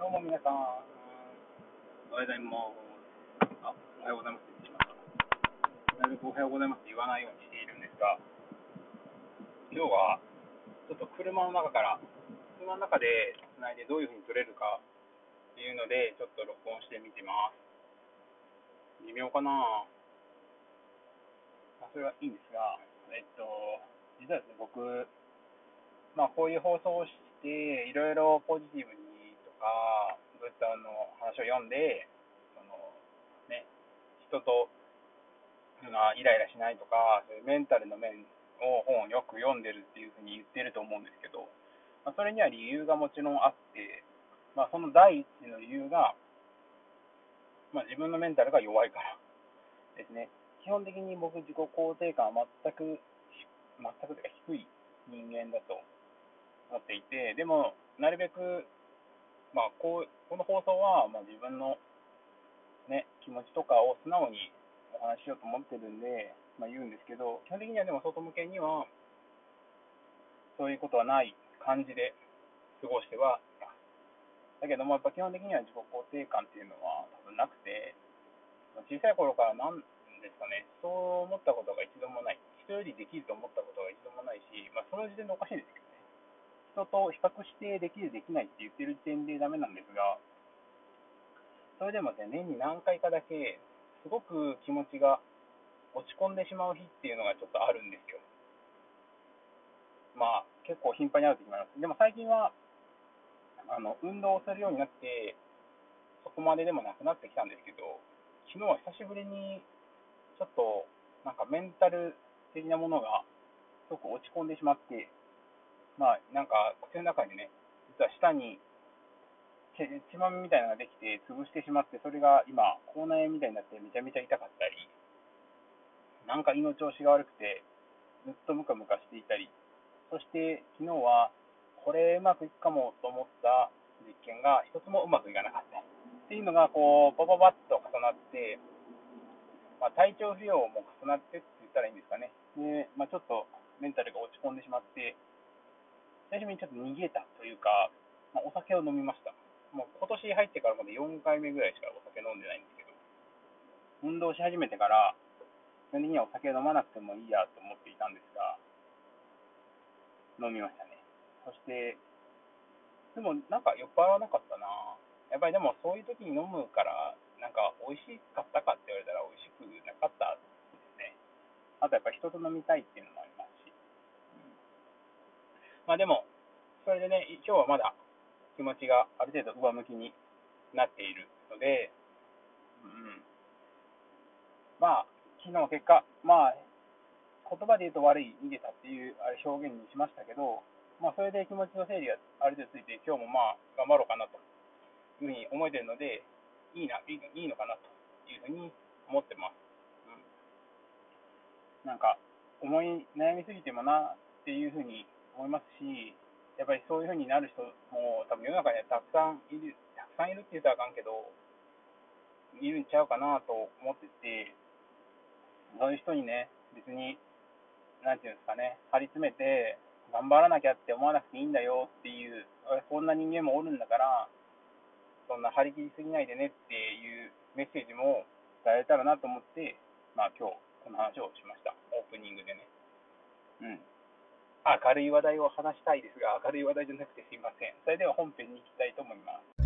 どうも皆さん、おはようございます。あ、おはようございますって言ってしまった。なるべくおはようございますって言わないようにしているんですが、今日はちょっと車の中から、車の中でつないでどういう風に撮れるかっていうので、ちょっと録音してみてます。微妙かな？まあ、それはいいんですが、えっと、実はですね、僕、まあ、こういう放送をして、いろいろポジティブにか、ブッダの話を読んで、そのね、人とがイライラしないとか、そういうメンタルの面を本をよく読んでるっていうふうに言ってると思うんですけど、まあ、それには理由がもちろんあって、まあ、その第一の理由が、まあ、自分のメンタルが弱いからですね。基本的に僕、自己肯定感は全く、全く低い人間だと思っていて、でも、なるべく、まあ、こうこの放送は、まあ、自分の、ね、気持ちとかを素直にお話ししようと思ってるんで、まあ、言うんですけど、基本的にはでも外向けには、そういうことはない感じで過ごしてはいます。だけども、やっぱ基本的には自己肯定感っていうのは多分なくて、小さい頃からなんですかね、そう思ったことが一度もない。人よりできると思ったことが一度もないし、まあ、その時点でおかしいですけど。人と比較してできる、できないって言ってる時点でダメなんですが、それでもね、年に何回かだけ、すごく気持ちが落ち込んでしまう日っていうのがちょっとあるんですよ。まあ、結構頻繁にある時もあります。でも最近は、あの、運動をするようになって、そこまででもなくなってきたんですけど、昨日は久しぶりに、ちょっと、なんかメンタル的なものが、すごく落ち込んでしまって、まあ、なんか、口の中にね、実は舌に、血血まみみたいなのができて、潰してしまって、それが今、口内炎みたいになって、めちゃめちゃ痛かったり、なんか胃の調子が悪くて、ずっとムカムカしていたり、そして昨日は、これうまくいくかもと思った実験が一つもうまくいかなかった。っていうのが、こう、バババッと重なって、まあ、体調不良も重なってって言ったらいいんですかね。で、まあ、ちょっとメンタルが落ち込んでしまって、最初にちょっと逃げたというか、まあ、お酒を飲みました。もう今年入ってからまだ4回目ぐらいしかお酒飲んでないんですけど、運動し始めてから、基本的にはお酒飲まなくてもいいやと思っていたんですが、飲みましたね。そして、でもなんか酔っ払わなかったなやっぱりでもそういう時に飲むから、なんか美味しかったかって言われたら美味しくなかったですね。あとやっぱ人と飲みたいっていうのもあり。まあでも、それでね、今日はまだ気持ちがある程度上向きになっているので、うん、まあ、昨日結果、まあ、言葉で言うと悪い、逃げたっていうあれ表現にしましたけど、まあ、それで気持ちの整理がある程度ついて、今日もまあ、頑張ろうかなというふうに思えてるので、いいな、いいいいのかなというふうに思ってます。うん、なんか、思い悩みすぎてもなっていうふうに思いますし、やっぱりそういうふうになる人も多分世の中にはたくさんいる、たくさんいるって言ったらあかんけど、いるんちゃうかなと思ってて、そういう人にね、別に、なんていうんですかね、張り詰めて、頑張らなきゃって思わなくていいんだよっていう、こんな人間もおるんだから、そんな張り切りすぎないでねっていうメッセージも伝えたらなと思って、まあ今日この話をしました。オープニングでね。うん。明るい話題を話したいですが、明るい話題じゃなくてすいません。それでは本編に行きたいと思います。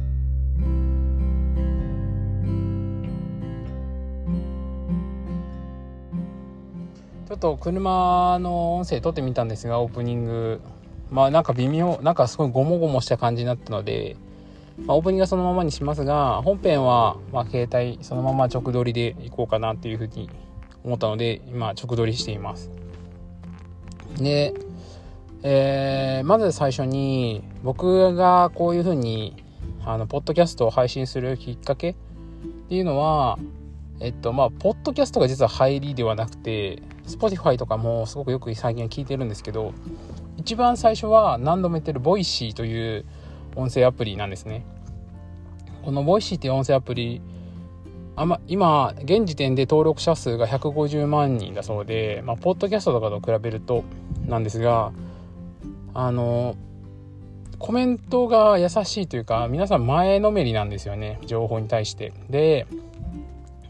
ちょっと車の音声撮ってみたんですが、オープニング。まあなんか微妙、なんかすごいゴモゴモした感じになったので、まあ、オープニングはそのままにしますが、本編はま携帯そのまま直撮りでいこうかなっていうふうに思ったので、今直撮りしています。で、えー、まず最初に僕がこういうふうにあのポッドキャストを配信するきっかけっていうのはえっとまあポッドキャストが実は入りではなくて Spotify とかもすごくよく最近聞いてるんですけど一番最初は何度も言ってる Voicy という音声アプリなんですね。この Voicy っていう音声アプリあま、今現時点で登録者数が150万人だそうで、まあ、ポッドキャストとかと比べるとなんですがあのコメントが優しいというか皆さん前のめりなんですよね情報に対して。で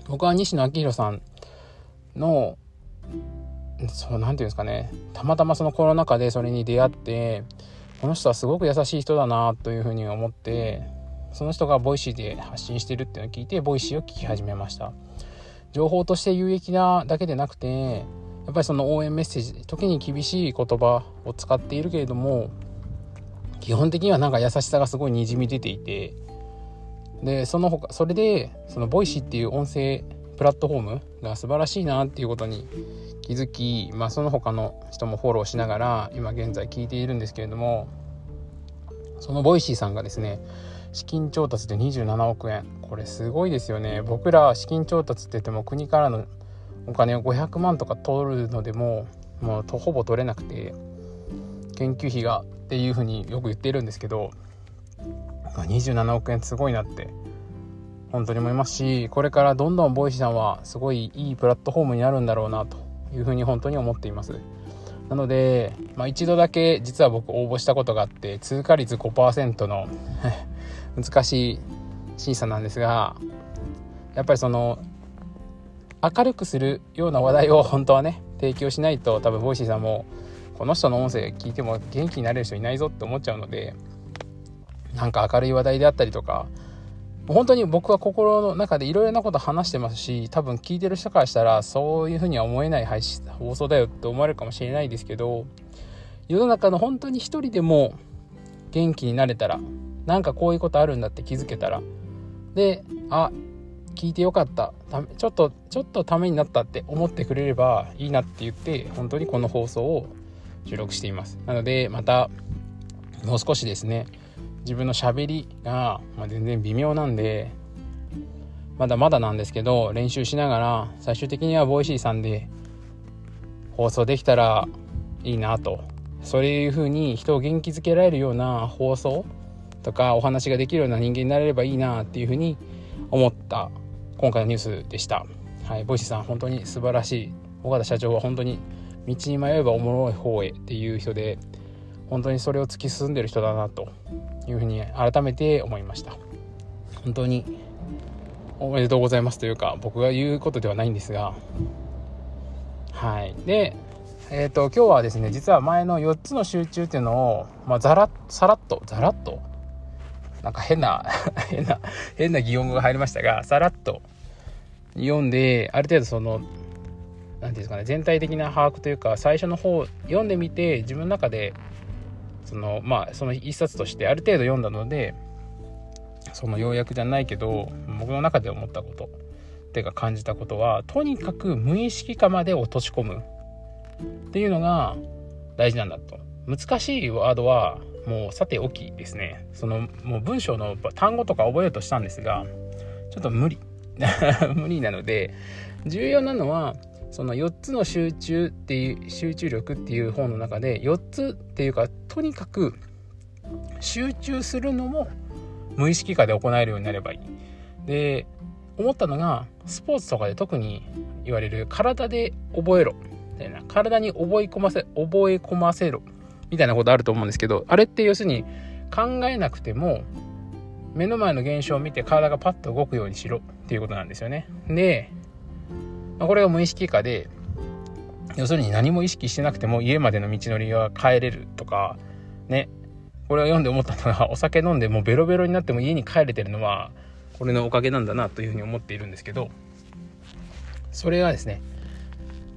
僕は西野亮廣さんのそう何て言うんですかねたまたまそのコロナ禍でそれに出会ってこの人はすごく優しい人だなというふうに思ってその人が Voicy で発信してるっていうのを聞いて Voicy を聞き始めました。情報として有益なだけでなくてやっぱりその応援メッセージ時に厳しい言葉を使っているけれども基本的にはなんか優しさがすごいにじみ出ていてでその他それでその Voicy っていう音声プラットフォームが素晴らしいなっていうことに気づき、まあ、その他の人もフォローしながら今現在聞いているんですけれどもその Voicy さんがですね資金調達で27億円。これすごいですよね。僕ら資金調達って言っても国からのお金を500万とか取るのでももうとほぼ取れなくて研究費がっていうふうによく言っているんですけど27億円すごいなって本当に思いますしこれからどんどん Voicy さんはすごいいいプラットフォームになるんだろうなというふうに本当に思っています。なので、まあ、一度だけ実は僕応募したことがあって通過率5%の 難しい審査なんですがやっぱりその明るくするような話題を本当はね提供しないと多分 Voicy さんもこの人の音声聞いても元気になれる人いないぞって思っちゃうのでなんか明るい話題であったりとか本当に僕は心の中でいろいろなこと話してますし多分聞いてる人からしたらそういうふうには思えない配信放送だよって思われるかもしれないですけど世の中の本当に一人でも元気になれたらなんかこういうことあるんだって気づけたらであ聞いてよかった。ちょっとちょっとためになったって思ってくれればいいなって言って本当にこの放送を収録しています。なのでまたもう少しですね自分のしゃべりが、ま、全然微妙なんでまだまだなんですけど練習しながら最終的には Voicy さんで放送できたらいいなと。そういうふうに人を元気づけられるような放送とかお話ができるような人間になれればいいなっていうふうに思った。今回のニュースでした。はい、 Voicy さん本当に素晴らしい尾形社長は本当に道に迷えばおもろい方へっていう人で本当にそれを突き進んでる人だなというふうに改めて思いました本当におめでとうございますというか僕が言うことではないんですがはいでえーと、今日はですね実は前の4つの集中っていうのを、まあ、ざらさらっとざらっとなんか変な 変な変な擬音語が入りましたがさらっと読んである程度その何て言うんですかね全体的な把握というか最初の方読んでみて自分の中でそのまあその一冊としてある程度読んだのでその要約じゃないけど僕の中で思ったことっていうか感じたことはとにかく無意識化まで落とし込むっていうのが大事なんだと。難しいワードはもうさておきですね。そのもう文章の単語とか覚えようとしたんですがちょっと無理。無理なので重要なのはその4つの集中っていう集中力っていう本の中で4つっていうかとにかく集中するのも無意識化で行えるようになればいい。で思ったのがスポーツとかで特に言われる体で覚えろ。みたいな。体に覚え込ませ覚え込ませろ。みたいなことあると思うんですけどあれって要するに考えなくても目の前の現象を見て体がパッと動くようにしろっていうことなんですよね。でまあ、これが無意識化で要するに何も意識してなくても家までの道のりが帰れるとかねこれを読んで思ったのはお酒飲んでもうベロベロになっても家に帰れてるのはこれのおかげなんだなというふうに思っているんですけどそれはですね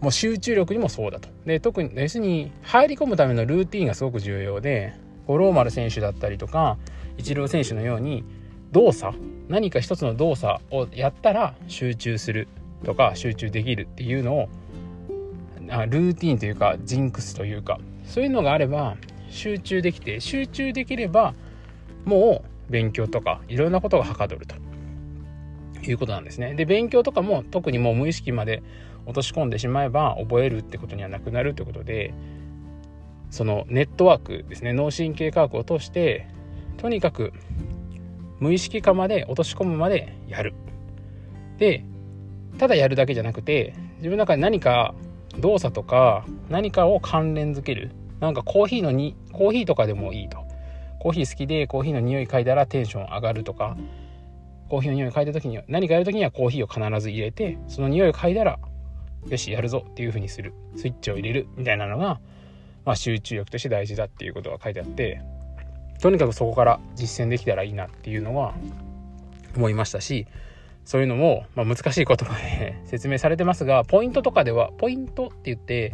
もう集中力にもそうだとで特に要するに入り込むためのルーティンがすごく重要で五郎丸選手だったりとかイチロー選手のように動作何か一つの動作をやったら集中するとか集中できるっていうのをルーティンというかジンクスというかそういうのがあれば集中できて集中できればもう勉強とかいろんなことがはかどるということなんですね。で勉強とかも特にもう無意識まで落とし込んでしまえば覚えるってことにはなくなるということでそのネットワークですね。脳神経科学を通してとにかく無意識化まで落とし込むまでやる。でただやるだけじゃなくて自分の中で何か動作とか何かを関連づける。なんかコーヒーのにコーヒーとかでもいいと。コーヒー好きでコーヒーの匂い嗅いだらテンション上がるとか。コーヒーの匂い嗅いだ時に何かやる時にはコーヒーを必ず入れてその匂いを嗅いだらよしやるぞっていう風にする。スイッチを入れるみたいなのが、まあ、集中力として大事だっていうことが書いてあってとにかくそこから実践できたらいいなっていうのは思いましたしそういうのも、まあ、難しい言葉で 説明されてますがポイントとかではポイントって言って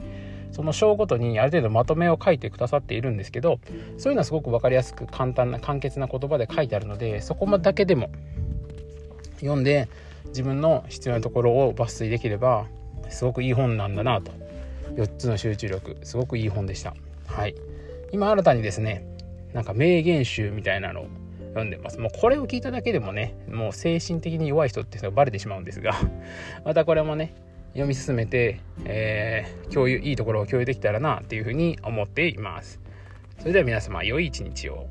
その章ごとにある程度まとめを書いてくださっているんですけどそういうのはすごく分かりやすく簡単な簡潔な言葉で書いてあるのでそこだけでも読んで自分の必要なところを抜粋できればすごくいい本なんだなと。4つの集中力すごくいい本でした。はい。今新たにですねなんか名言集みたいなのを読んでます。もうこれを聞いただけでもねもう精神的に弱い人ってのバレてしまうんですが またこれもね読み進めて、えー、共有いいところを共有できたらなっていうふうに思っています。それでは皆様良い一日を。